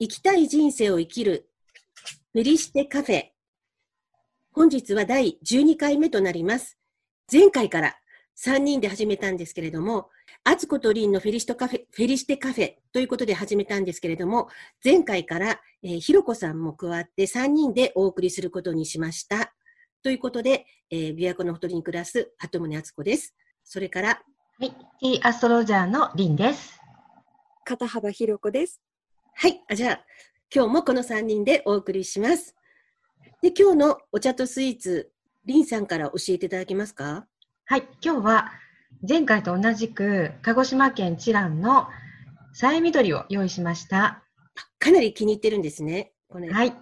生きたい人生を生きるフェリシテカフェ。本日は第12回目となります。前回から3人で始めたんですけれども、アツコとリンのフェリシトカフェ、フェリシテカフェということで始めたんですけれども、前回から、えー、ひろこさんも加わって3人でお送りすることにしました。ということで、えー、琵琶湖のほとりに暮らす鳩宗敦子です。それから、はい、T アストロジャーのリンです。片幅ひろこです。はい。あじゃあ、今日もこの3人でお送りします。で、今日のお茶とスイーツ、りんさんから教えていただけますか？はい。今日は、前回と同じく、鹿児島県知覧のさえみどりを用意しました。かなり気に入ってるんですね。これはい。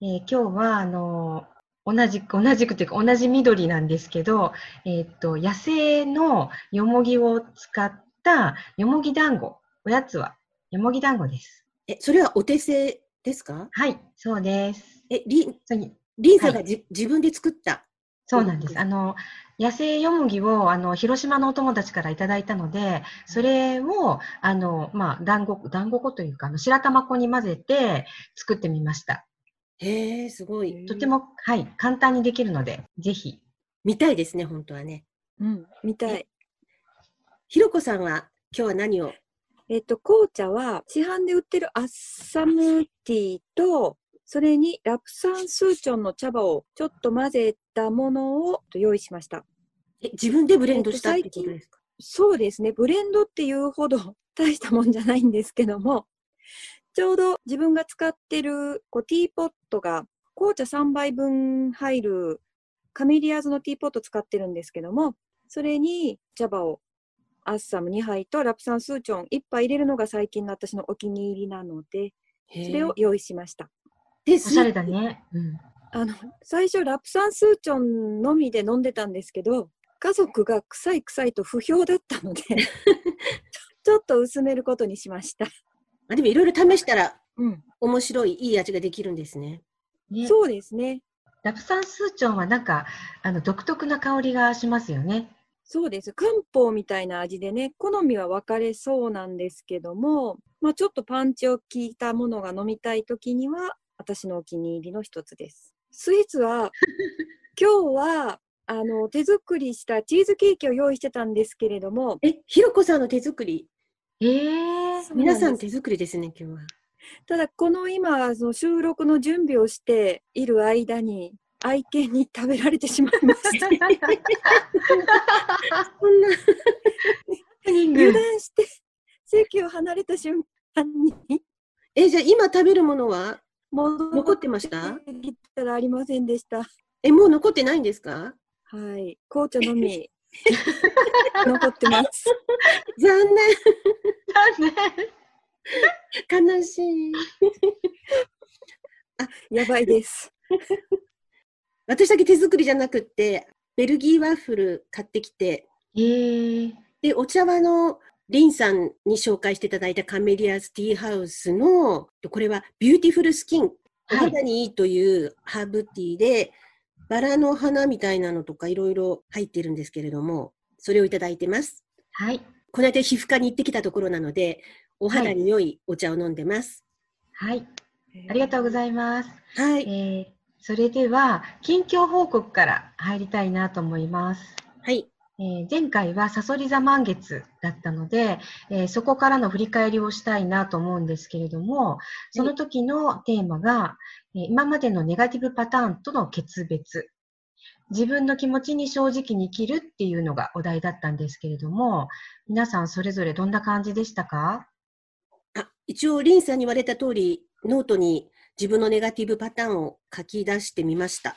えー、今日は、あのー、同じく、同じくというか同じ緑なんですけど、えっ、と、野生のよもぎを使ったよもぎ団子。おやつはよもぎ団子です。え、それはお手製ですか？はい、そうです。え、りん、りんさんがじ、はい、自分で作った？そうなんです。あの、野生よもぎを、あの、広島のお友達からいただいたので、それを、あの、まあ、団子、団子粉というか、あの、白玉粉に混ぜて作ってみました。へえ、すごい。とても、はい、簡単にできるので、ぜひ。見たいですね、本当はね。うん、見たい。ひろこさんは、今日は何を？えっと、紅茶は市販で売ってるアッサムティーと、それにラプサンスーチョンの茶葉をちょっと混ぜたものを用意しました。え、自分でブレンドしたってことですか、そうですね。ブレンドっていうほど大したもんじゃないんですけども、ちょうど自分が使ってるこうティーポットが紅茶3杯分入るカメリアーズのティーポット使ってるんですけども、それに茶葉をアッサム2杯とラプサンスーチョン1杯入れるのが最近の私のお気に入りなので、それを用意しました。で、おしゃれだね。うん、あの最初ラプサンスーチョンのみで飲んでたんですけど、家族が臭い臭いと不評だったので ちょっと薄めることにしました。あでもいろいろ試したら、うん、面白いいい味ができるんですね。ねそうですね。ラプサンスーチョンはなんかあの独特な香りがしますよね。そうです。漢方みたいな味でね、好みは分かれそうなんですけども、まあ、ちょっとパンチを効いたものが飲みたいときには、私のお気に入りの一つです。スイーツは、今日は、あの、手作りしたチーズケーキを用意してたんですけれども。え、ひろこさんの手作り？えー、皆さん手作りですね、今日は。ただ、この今、その収録の準備をしている間に、愛犬に食べられてしまいました。そんな油断して席を離れた瞬間に。え、じゃあ今食べるものは？残ってました？たらありませんでした。え、もう残ってないんですか？はい。紅茶のみ 残ってます。残念。残念。悲しい。あ、やばいです。私だけ手作りじゃなくって、ベルギーワッフル買ってきて、えー、で、お茶葉のリンさんに紹介していただいたカメリアズティーハウスの、これは beautiful skin、お肌にいいというハーブティーで、バラの花みたいなのとかいろいろ入ってるんですけれども、それをいただいてます。はい。この間皮膚科に行ってきたところなので、お肌に良いお茶を飲んでます。はい。ありがとうございます。はい。えーそれでは、近況報告から入りたいなと思います。はい。えー、前回はさそり座満月だったので、えー、そこからの振り返りをしたいなと思うんですけれども、その時のテーマが、えー、今までのネガティブパターンとの決別。自分の気持ちに正直に生きるっていうのがお題だったんですけれども、皆さんそれぞれどんな感じでしたか？あ一応、リンさんに言われた通り、ノートに自分のネガティブパターンを書き出してみました。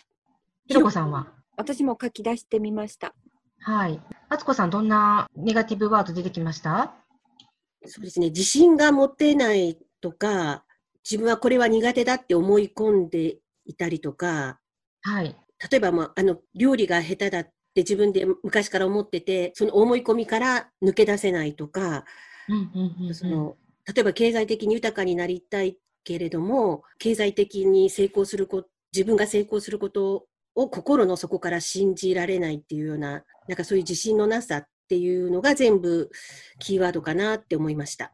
ひろこさんは？私も書き出してみました。はい。あつこさん、どんなネガティブワード出てきました？そうですね。自信が持てないとか、自分はこれは苦手だって思い込んでいたりとか、はい。例えば、まあ、あの、料理が下手だって自分で昔から思ってて、その思い込みから抜け出せないとか、その例えば経済的に豊かになりたいけれども、経済的に成功すること、自分が成功することを心の底から信じられないっていうような、なんかそういう自信のなさっていうのが全部キーワードかなって思いました。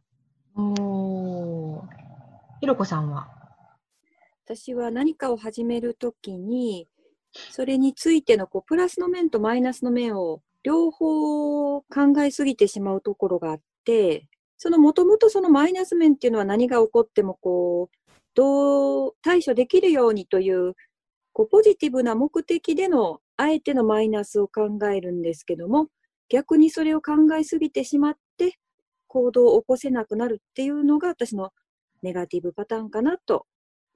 おひろこさんは？私は何かを始めるときに、それについてのこうプラスの面とマイナスの面を両方考えすぎてしまうところがあって、そのもともとそのマイナス面っていうのは何が起こってもこう、どう対処できるようにという、こうポジティブな目的でのあえてのマイナスを考えるんですけども、逆にそれを考えすぎてしまって、行動を起こせなくなるっていうのが私のネガティブパターンかなと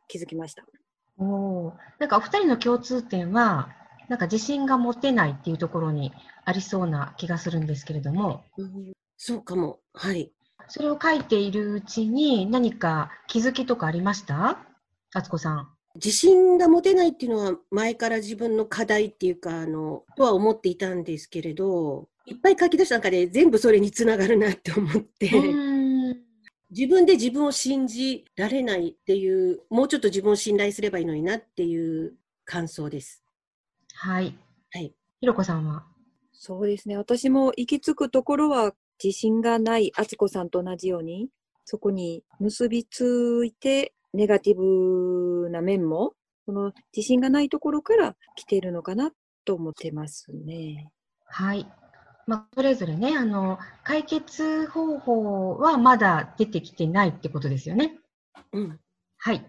気づきました。おなんかお二人の共通点は、なんか自信が持てないっていうところにありそうな気がするんですけれども。うん、そうかも。はい。それを書いているうちに何か気づきとかありました？あつこさん。自信が持てないっていうのは前から自分の課題っていうか、あの、とは思っていたんですけれど、いっぱい書き出した中で全部それにつながるなって思って、自分で自分を信じられないっていう、もうちょっと自分を信頼すればいいのになっていう感想です。はい。はい。ひろこさんは？そうですね。私も行き着くところは自信がないあつこさんと同じように、そこに結びついて、ネガティブな面も、この自信がないところから来ているのかなと思ってますね。はい。まあ、それぞれね、あの、解決方法はまだ出てきてないってことですよね。うん。はい。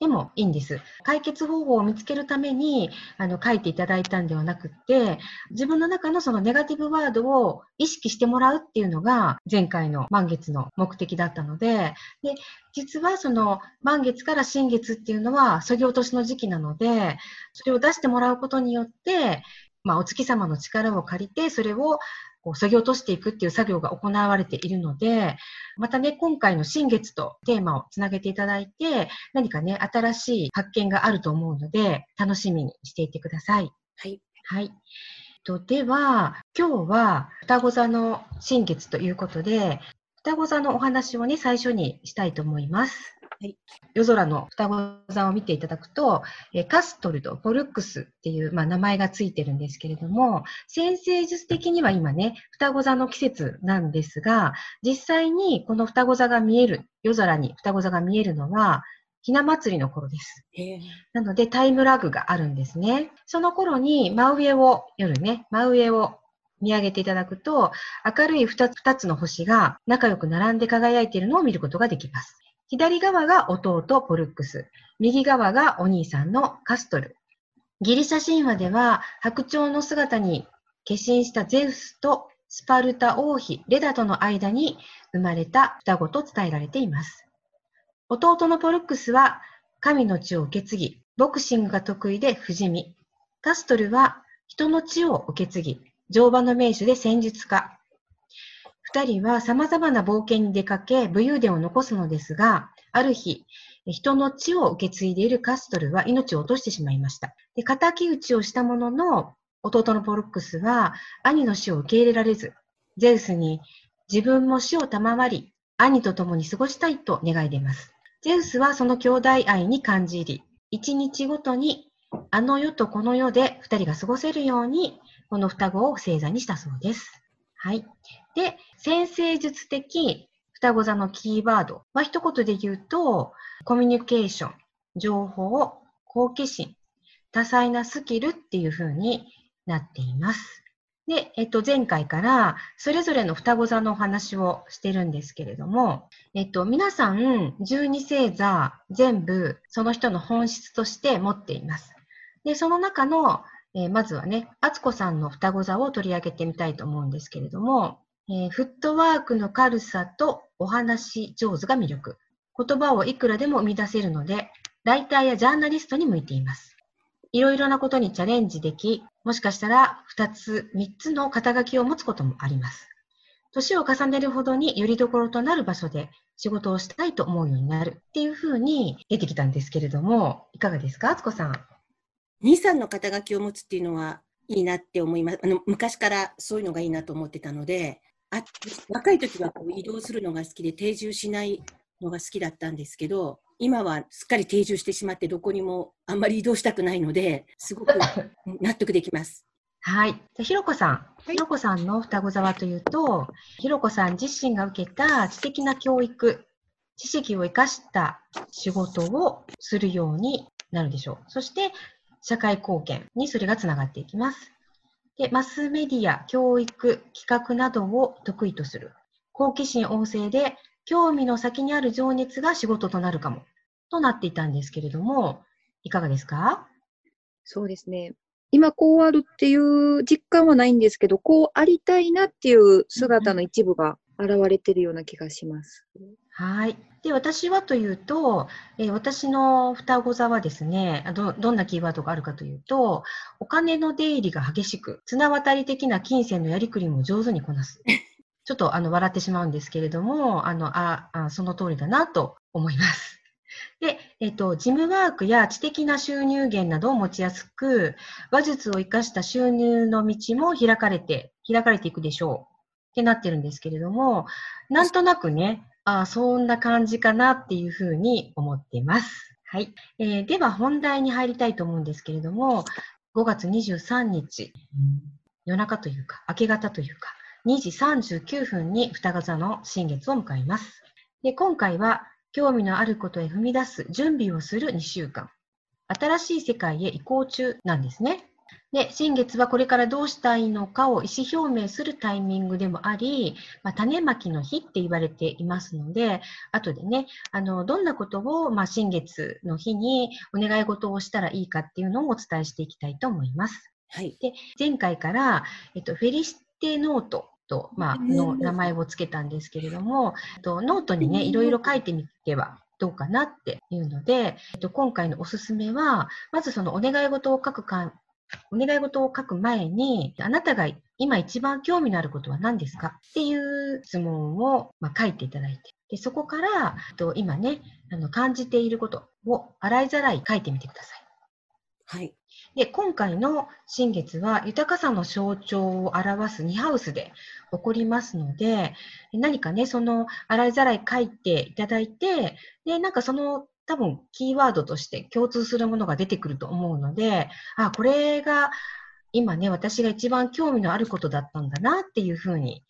でもいいんです。解決方法を見つけるためにあの書いていただいたんではなくて、自分の中のそのネガティブワードを意識してもらうっていうのが前回の満月の目的だったので、で実はその満月から新月っていうのはそぎ落としの時期なので、それを出してもらうことによって、まあ、お月様の力を借りて、それをこう、削ぎ落としていくっていう作業が行われているので、またね、今回の新月とテーマをつなげていただいて、何かね、新しい発見があると思うので、楽しみにしていてください。はい。はい。とでは、今日は双子座の新月ということで、双子座のお話をね、最初にしたいと思います。はい、夜空の双子座を見ていただくと、えカストルとポルックスっていう、まあ、名前がついてるんですけれども、先生術的には今ね、双子座の季節なんですが、実際にこの双子座が見える、夜空に双子座が見えるのは、ひな祭りの頃です。なのでタイムラグがあるんですね。その頃に真上を、夜ね、真上を見上げていただくと、明るい 2, 2つの星が仲良く並んで輝いているのを見ることができます。左側が弟ポルックス、右側がお兄さんのカストル。ギリシャ神話では白鳥の姿に化身したゼウスとスパルタ王妃レダとの間に生まれた双子と伝えられています。弟のポルックスは神の血を受け継ぎ、ボクシングが得意で不死身。カストルは人の血を受け継ぎ、乗馬の名手で戦術家。二人は様々な冒険に出かけ、武勇伝を残すのですが、ある日、人の血を受け継いでいるカストルは命を落としてしまいました。で、仇討ちをしたものの、弟のポルックスは兄の死を受け入れられず、ゼウスに自分も死を賜り、兄と共に過ごしたいと願い出ます。ゼウスはその兄弟愛に感じ入り、一日ごとにあの世とこの世で二人が過ごせるように、この双子を星座にしたそうです。はい。で、先生術的双子座のキーワードは一言で言うと、コミュニケーション、情報、好奇心、多彩なスキルっていう風になっています。で、えっと、前回からそれぞれの双子座のお話をしてるんですけれども、えっと、皆さん12星座全部その人の本質として持っています。で、その中の、えー、まずはね、あつこさんの双子座を取り上げてみたいと思うんですけれども、えー、フットワークの軽さとお話上手が魅力。言葉をいくらでも生み出せるので、ライターやジャーナリストに向いています。いろいろなことにチャレンジでき、もしかしたら2つ、3つの肩書きを持つこともあります。年を重ねるほどによりどころとなる場所で仕事をしたいと思うようになるっていうふうに出てきたんですけれども、いかがですか、あつこさん？2、3の肩書きを持つっていうのはいいなって思います。あの昔からそういうのがいいなと思ってたので、あ若い時はこう移動するのが好きで定住しないのが好きだったんですけど今はすっかり定住してしまってどこにもあんまり移動したくないのですごく納得できます。はい。じゃひろこさん。はい、ひろこさんの双子座はというと、ひろこさん自身が受けた知的な教育知識を生かした仕事をするようになるでしょう。そして、社会貢献にそれがつながっていきます。で、マスメディア、教育、企画などを得意とする。好奇心旺盛で、興味の先にある情熱が仕事となるかも、となっていたんですけれども、いかがですか？そうですね。今こうあるっていう実感はないんですけど、こうありたいなっていう姿の一部が現れてるような気がします。はい。で、私はというと、えー、私の双子座はですねど、どんなキーワードがあるかというと、お金の出入りが激しく、綱渡り的な金銭のやりくりも上手にこなす。ちょっとあの笑ってしまうんですけれども、あのああその通りだなと思います。で、えっと、事務ワークや知的な収入源などを持ちやすく、話術を生かした収入の道も開かれて、開かれていくでしょうってなってるんですけれども、なんとなくね、あそんな感じかなっていうふうに思っています。はい。えー、では本題に入りたいと思うんですけれども、5月23日、夜中というか、明け方というか、2時39分に双子座の新月を迎えます。で今回は興味のあることへ踏み出す準備をする2週間。新しい世界へ移行中なんですね。で、新月はこれからどうしたいのかを意思表明するタイミングでもあり、まあ、種まきの日って言われていますので、後でね、あの、どんなことを、まあ、新月の日にお願い事をしたらいいかっていうのをお伝えしていきたいと思います。はい。で、前回から、えっと、フェリシテノートと、まあ、の名前を付けたんですけれども、とノートにね、いろいろ書いてみてはどうかなっていうので、えっと、今回のおすすめは、まずそのお願い事を書くか、お願い事を書く前に、あなたが今一番興味のあることは何ですか？っていう質問を、まあ、書いていただいて、でそこから、と今ね、あの感じていることを洗いざらい書いてみてください。はい。で、今回の新月は豊かさの象徴を表す2ハウスで起こりますので、何かね、その洗いざらい書いていただいて、で、なんかその多分キーワードとして共通するものが出てくると思うので、あ、これが今ね、私が一番興味のあることだったんだなっていうふうに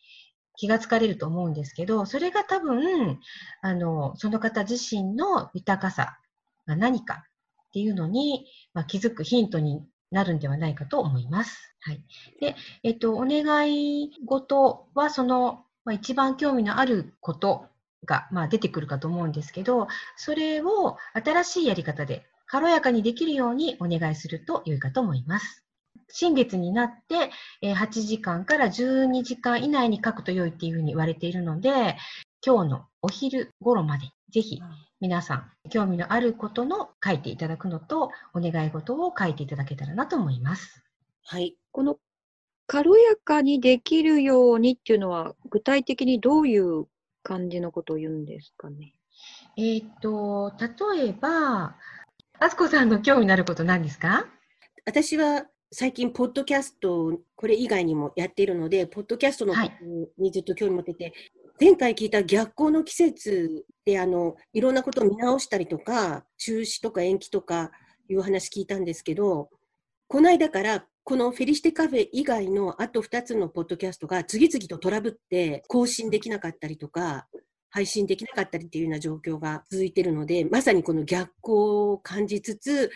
気がつかれると思うんですけど、それが多分、あの、その方自身の豊かさが何かっていうのに、まあ、気づくヒントになるんではないかと思います。はい。で、えっと、お願い事は、その、まあ、一番興味のあることが、まあ、出てくるかと思うんですけど、それを新しいやり方で軽やかにできるようにお願いすると良いかと思います。新月になって、8時間から12時間以内に書くと良いっていうふうに言われているので、今日のお昼頃までぜひ皆さん興味のあることの書いていただくのとお願い事を書いていただけたらなと思います。はい。この軽やかにできるようにっていうのは具体的にどういう感じのことを言うんですかね。えっ、と、例えば、あすこさんの興味のあること何ですか？私は最近、ポッドキャスト、これ以外にもやっているので、ポッドキャストのにずっと興味持ってて、前回聞いた逆行の季節であのいろんなことを見直したりとか中止とか延期とかいう話聞いたんですけどこの間からこのフェリシテカフェ以外のあと2つのポッドキャストが次々とトラブって更新できなかったりとか配信できなかったりっていうような状況が続いているのでまさにこの逆行を感じつつ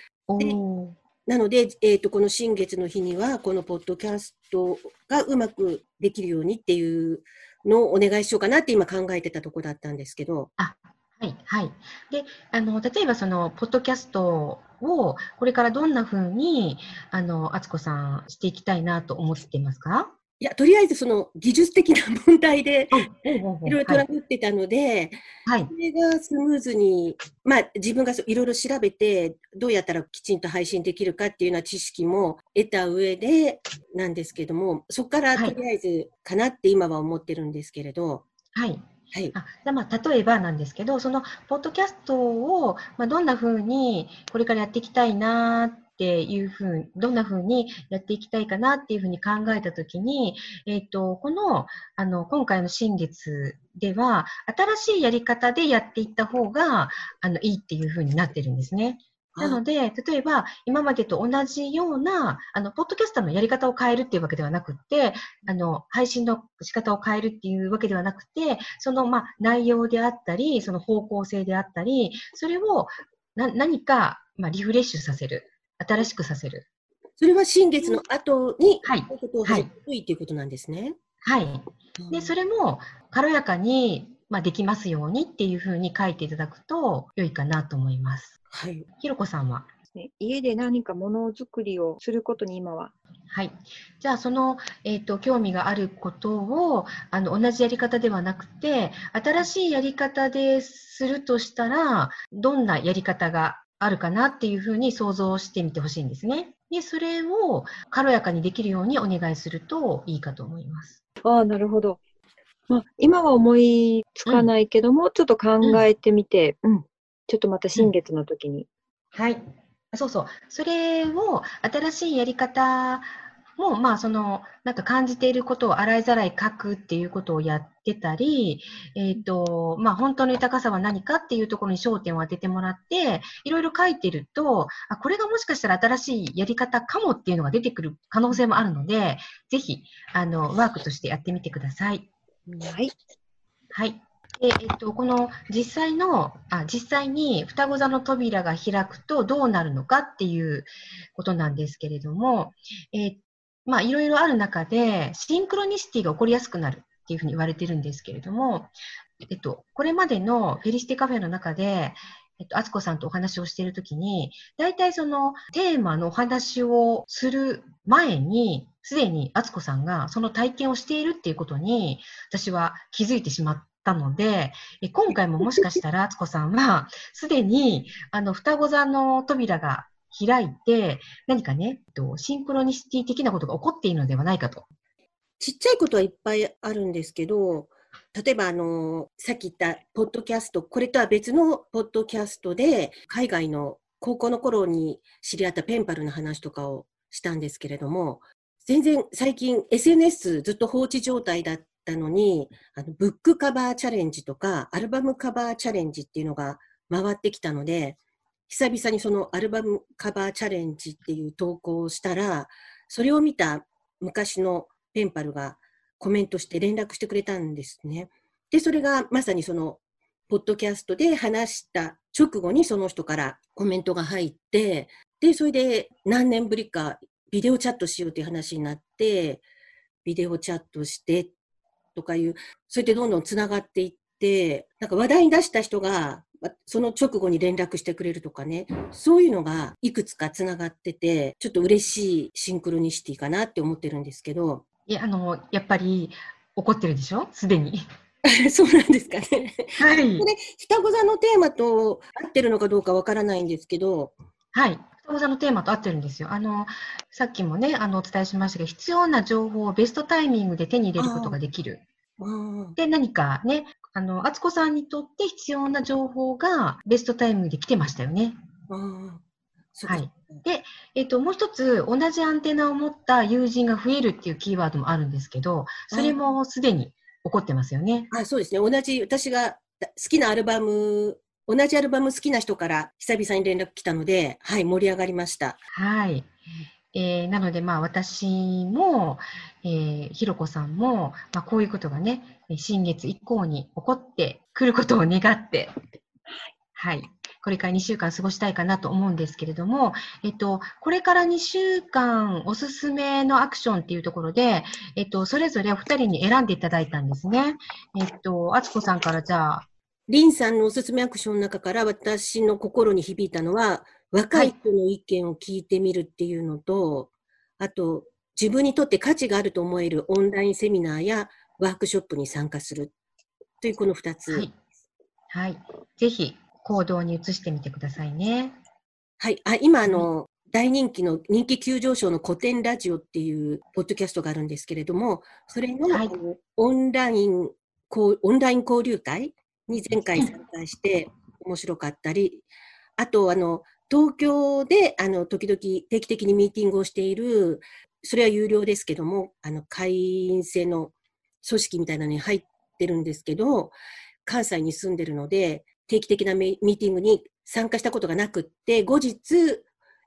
なので、えーと、この新月の日にはこのポッドキャストがうまくできるようにっていうのをお願いしようかなって今考えてたとこだったんですけど。あはい、はい。で、あの、例えばその、ポッドキャストを、これからどんなふうに、あの、敦子さんしていきたいなと思っていますか？いや、とりあえずその技術的な問題で、いろいろトラブってたので、はい、それがスムーズに、まあ自分がいろいろ調べて、どうやったらきちんと配信できるかっていうような知識も得た上でなんですけども、そこからとりあえずかなって今は思ってるんですけれど。はい。はい、あじゃまあ例えばなんですけど、そのポッドキャストを、まあ、どんなふうにこれからやっていきたいなっっていうふうに、どんなふうにやっていきたいかなっていうふうに考えたときに、えっ、ー、と、この、あの、今回の新月では、新しいやり方でやっていった方が、あの、いいっていうふうになってるんですね。なので、例えば、今までと同じような、あの、ポッドキャスターのやり方を変えるっていうわけではなくて、あの、配信の仕方を変えるっていうわけではなくて、その、まあ、内容であったり、その方向性であったり、それをな何か、まあ、リフレッシュさせる。新しくさせる。それは新月の後に、はいいうことを始めるといいということなんですね。はい。で、それも軽やかに、まあ、できますようにっていうふうに書いていただくと良いかなと思います。はい。ひろこさんは？ね家で何かものづくりをすることに今は？はい。じゃあ、その、えっ、と、興味があることを、あの、同じやり方ではなくて、新しいやり方でするとしたら、どんなやり方があるかなっていうふうに想像してみてほしいんですね。で、それを軽やかにできるようにお願いするといいかと思います。ああ、なるほど。まあ、今は思いつかないけども、ちょっと考えてみて、うん、ちょっとまた新月の時に。はい。あそうそう。それを、新しいやり方も、まあ、その、なんか感じていることを洗いざらい書くっていうことをやってたり、えっ、と、まあ、本当の豊かさは何かっていうところに焦点を当ててもらって、いろいろ書いてると、あ、これがもしかしたら新しいやり方かもっていうのが出てくる可能性もあるので、ぜひ、あの、ワークとしてやってみてください。はい。はい。で、えっと、この実際の、あ、実際に双子座の扉が開くとどうなるのかっていうことなんですけれども、えまあ、いろいろある中で、シンクロニシティが起こりやすくなるっていうふうに言われてるんですけれども、えっと、これまでのフェリシティカフェの中で、えっと、あつこさんとお話をしているときに、大体そのテーマのお話をする前に、すでにあつこさんがその体験をしているっていうことに、私は気づいてしまったので、え今回ももしかしたらあつこさんは、すでにあの双子座の扉が開いて、何かね、えっとシンクロニシティ的なことが起こっているのではないかと。ちっちゃいことはいっぱいあるんですけど、例えばあの、さっき言ったポッドキャスト、これとは別のポッドキャストで、海外の高校の頃に知り合ったペンパルの話とかをしたんですけれども、全然最近 SNS ずっと放置状態だったのに、あのブックカバーチャレンジとか、アルバムカバーチャレンジっていうのが回ってきたので、久々にそのアルバムカバーチャレンジっていう投稿をしたら、それを見た昔のペンパルがコメントして連絡してくれたんですね。で、それがまさにその、ポッドキャストで話した直後にその人からコメントが入って、で、それで何年ぶりかビデオチャットしようという話になって、ビデオチャットしてとかいう、それでどんどんつながっていって、なんか話題に出した人が、まその直後に連絡してくれるとかね、そういうのがいくつかつながってて、ちょっと嬉しいシンクロニシティかなって思ってるんですけど、いや、あの、やっぱり怒ってるでしょ？すでに。そうなんですかね。はいこ。れ、双子座のテーマと合ってるのかどうかわからないんですけど、はい。双子座のテーマと合ってるんですよ。あの、さっきもね、あの、お伝えしましたが、必要な情報をベストタイミングで手に入れることができる。で、何かね、あの、敦子さんにとって必要な情報がベストタイミングで来てましたよね。はいえっと、もう一つ、同じアンテナを持った友人が増えるっていうキーワードもあるんですけど、それもすでに起こってますよね。あそうですね。同じ、私が好きなアルバム、同じアルバム好きな人から久々に連絡来たので、はい、盛り上がりました。はい。えーなので、まあ、私も、えーひろこさんも、まあ、こういうことがね、新月以降に起こってくることを願って、はい。これから2週間過ごしたいかなと思うんですけれども、えっと、これから2週間おすすめのアクションっていうところで、えっと、それぞれお二人に選んでいただいたんですね。えっと、あつこさんからじゃあ、リンさんのおすすめアクションの中から私の心に響いたのは、若い人の意見を聞いてみるっていうのと、あと、自分にとって価値があると思えるオンラインセミナーやワークショップに参加するというこの2つ。はい。はい。ぜひ、行動に移してみてくださいね。はい。あ、今、あの、大人気の人気急上昇の古典ラジオっていうポッドキャストがあるんですけれども、それの,、はいオンラインこう、オンライン交流会に前回参加して面白かったり、あと、あの、東京で、あの、時々定期的にミーティングをしている、それは有料ですけども、あの、会員制の組織みたいなのに入ってるんですけど、関西に住んでるので、定期的なミーティングに参加したことがなくって、後日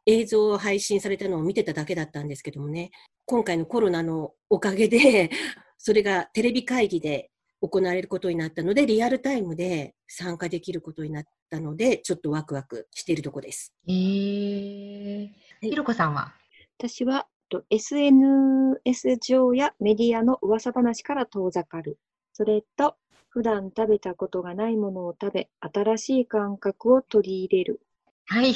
映像を配信されたのを見てただけだったんですけどもね、今回のコロナのおかげで、それがテレビ会議で行われることになったので、リアルタイムで参加できることになったので、ちょっとワクワクしているとこです。えー、ひろこさんは？私は SNS 上やメディアの噂話から遠ざかる。それと、普段食べたことがないものを食べ、新しい感覚を取り入れる。はい。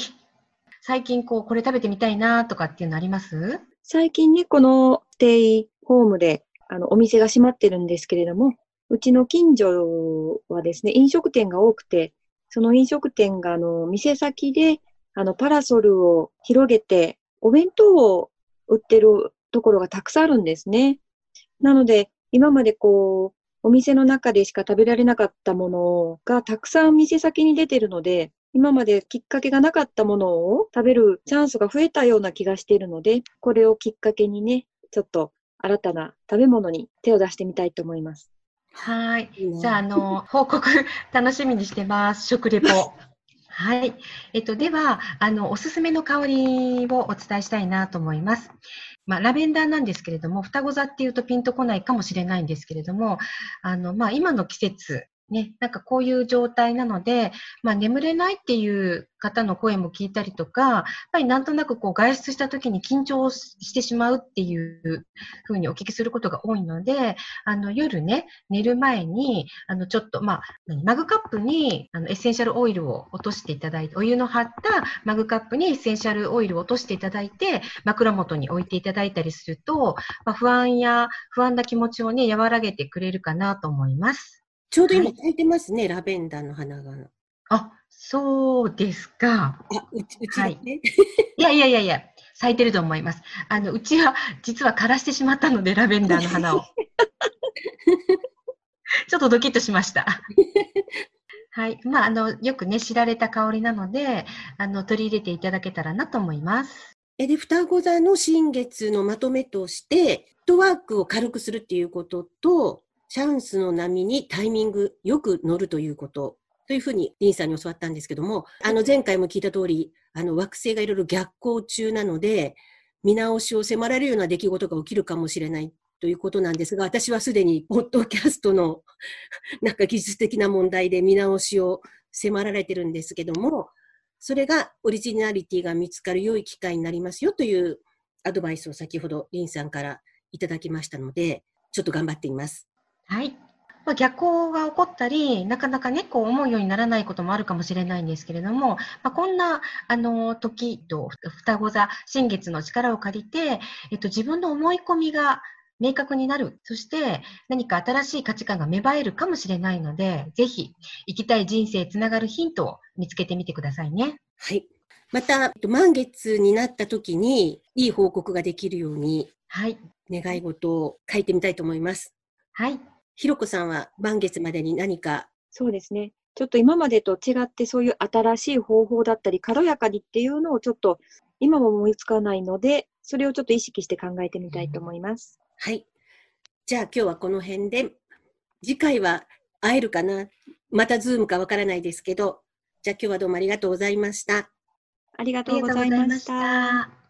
最近こう、これ食べてみたいなとかっていうのあります？最近ね、このステイホームで、あの、お店が閉まってるんですけれども、うちの近所はですね、飲食店が多くて、その飲食店が、あの、店先で、あの、パラソルを広げて、お弁当を売ってるところがたくさんあるんですね。なので、今までこう、お店の中でしか食べられなかったものがたくさん店先に出てるので、今まできっかけがなかったものを食べるチャンスが増えたような気がしているので、これをきっかけにね、ちょっと新たな食べ物に手を出してみたいと思います。はい。じゃあ、あの、報告 楽しみにしてます。食レポ。はい。えっと、では、あの、おすすめの香りをお伝えしたいなと思います。まあ、ラベンダーなんですけれども、双子座っていうとピンとこないかもしれないんですけれども、あの、まあ、今の季節、ね、なんかこういう状態なので、まあ、眠れないっていう方の声も聞いたりとか、やっぱりなんとなくこう外出した時に緊張してしまうっていうふうにお聞きすることが多いので、あの夜ね、寝る前に、あのちょっと、まあ、マグカップにあのエッセンシャルオイルを落としていただいて、お湯の張ったマグカップにエッセンシャルオイルを落としていただいて、枕元に置いていただいたりすると、まあ、不安や不安な気持ちをね、和らげてくれるかなと思います。ちょうど今咲いてますね、はい、ラベンダーの花が。あ、そうですか。あ、うち、うち、ね、はい。いやいやいやいや、咲いてると思います。あの、うちは実は枯らしてしまったので、ラベンダーの花を。ちょっとドキッとしました。はい。まあ、あの、よくね、知られた香りなので、あの、取り入れていただけたらなと思います。えで、双子座の新月のまとめとして、フットワークを軽くするっていうことと、チャンスの波にタイミングよく乗るということ、というふうにリンさんに教わったんですけども、あの前回も聞いた通り、あの惑星がいろいろ逆行中なので、見直しを迫られるような出来事が起きるかもしれないということなんですが、私はすでにポッドキャストの なんか技術的な問題で見直しを迫られてるんですけども、それがオリジナリティが見つかる良い機会になりますよというアドバイスを先ほどリンさんからいただきましたので、ちょっと頑張っています。はい。まあ、逆行が起こったり、なかなかね、こう思うようにならないこともあるかもしれないんですけれども、まあ、こんな、あの、時と、双子座、新月の力を借りて、えっと、自分の思い込みが明確になる。そして何か新しい価値観が芽生えるかもしれないので、ぜひ生きたい人生つながるヒントを見つけてみてくださいね。はい。また、満月になった時にいい報告ができるように、はい。願い事を書いてみたいと思います。はい。ひろこさんは満月までに何か？そうですね。ちょっと今までと違ってそういう新しい方法だったり、軽やかにっていうのをちょっと今も思いつかないので、それをちょっと意識して考えてみたいと思います。はい。じゃあ今日はこの辺で、次回は会えるかな？またズームかわからないですけど、じゃあ今日はどうもありがとうございました。ありがとうございました。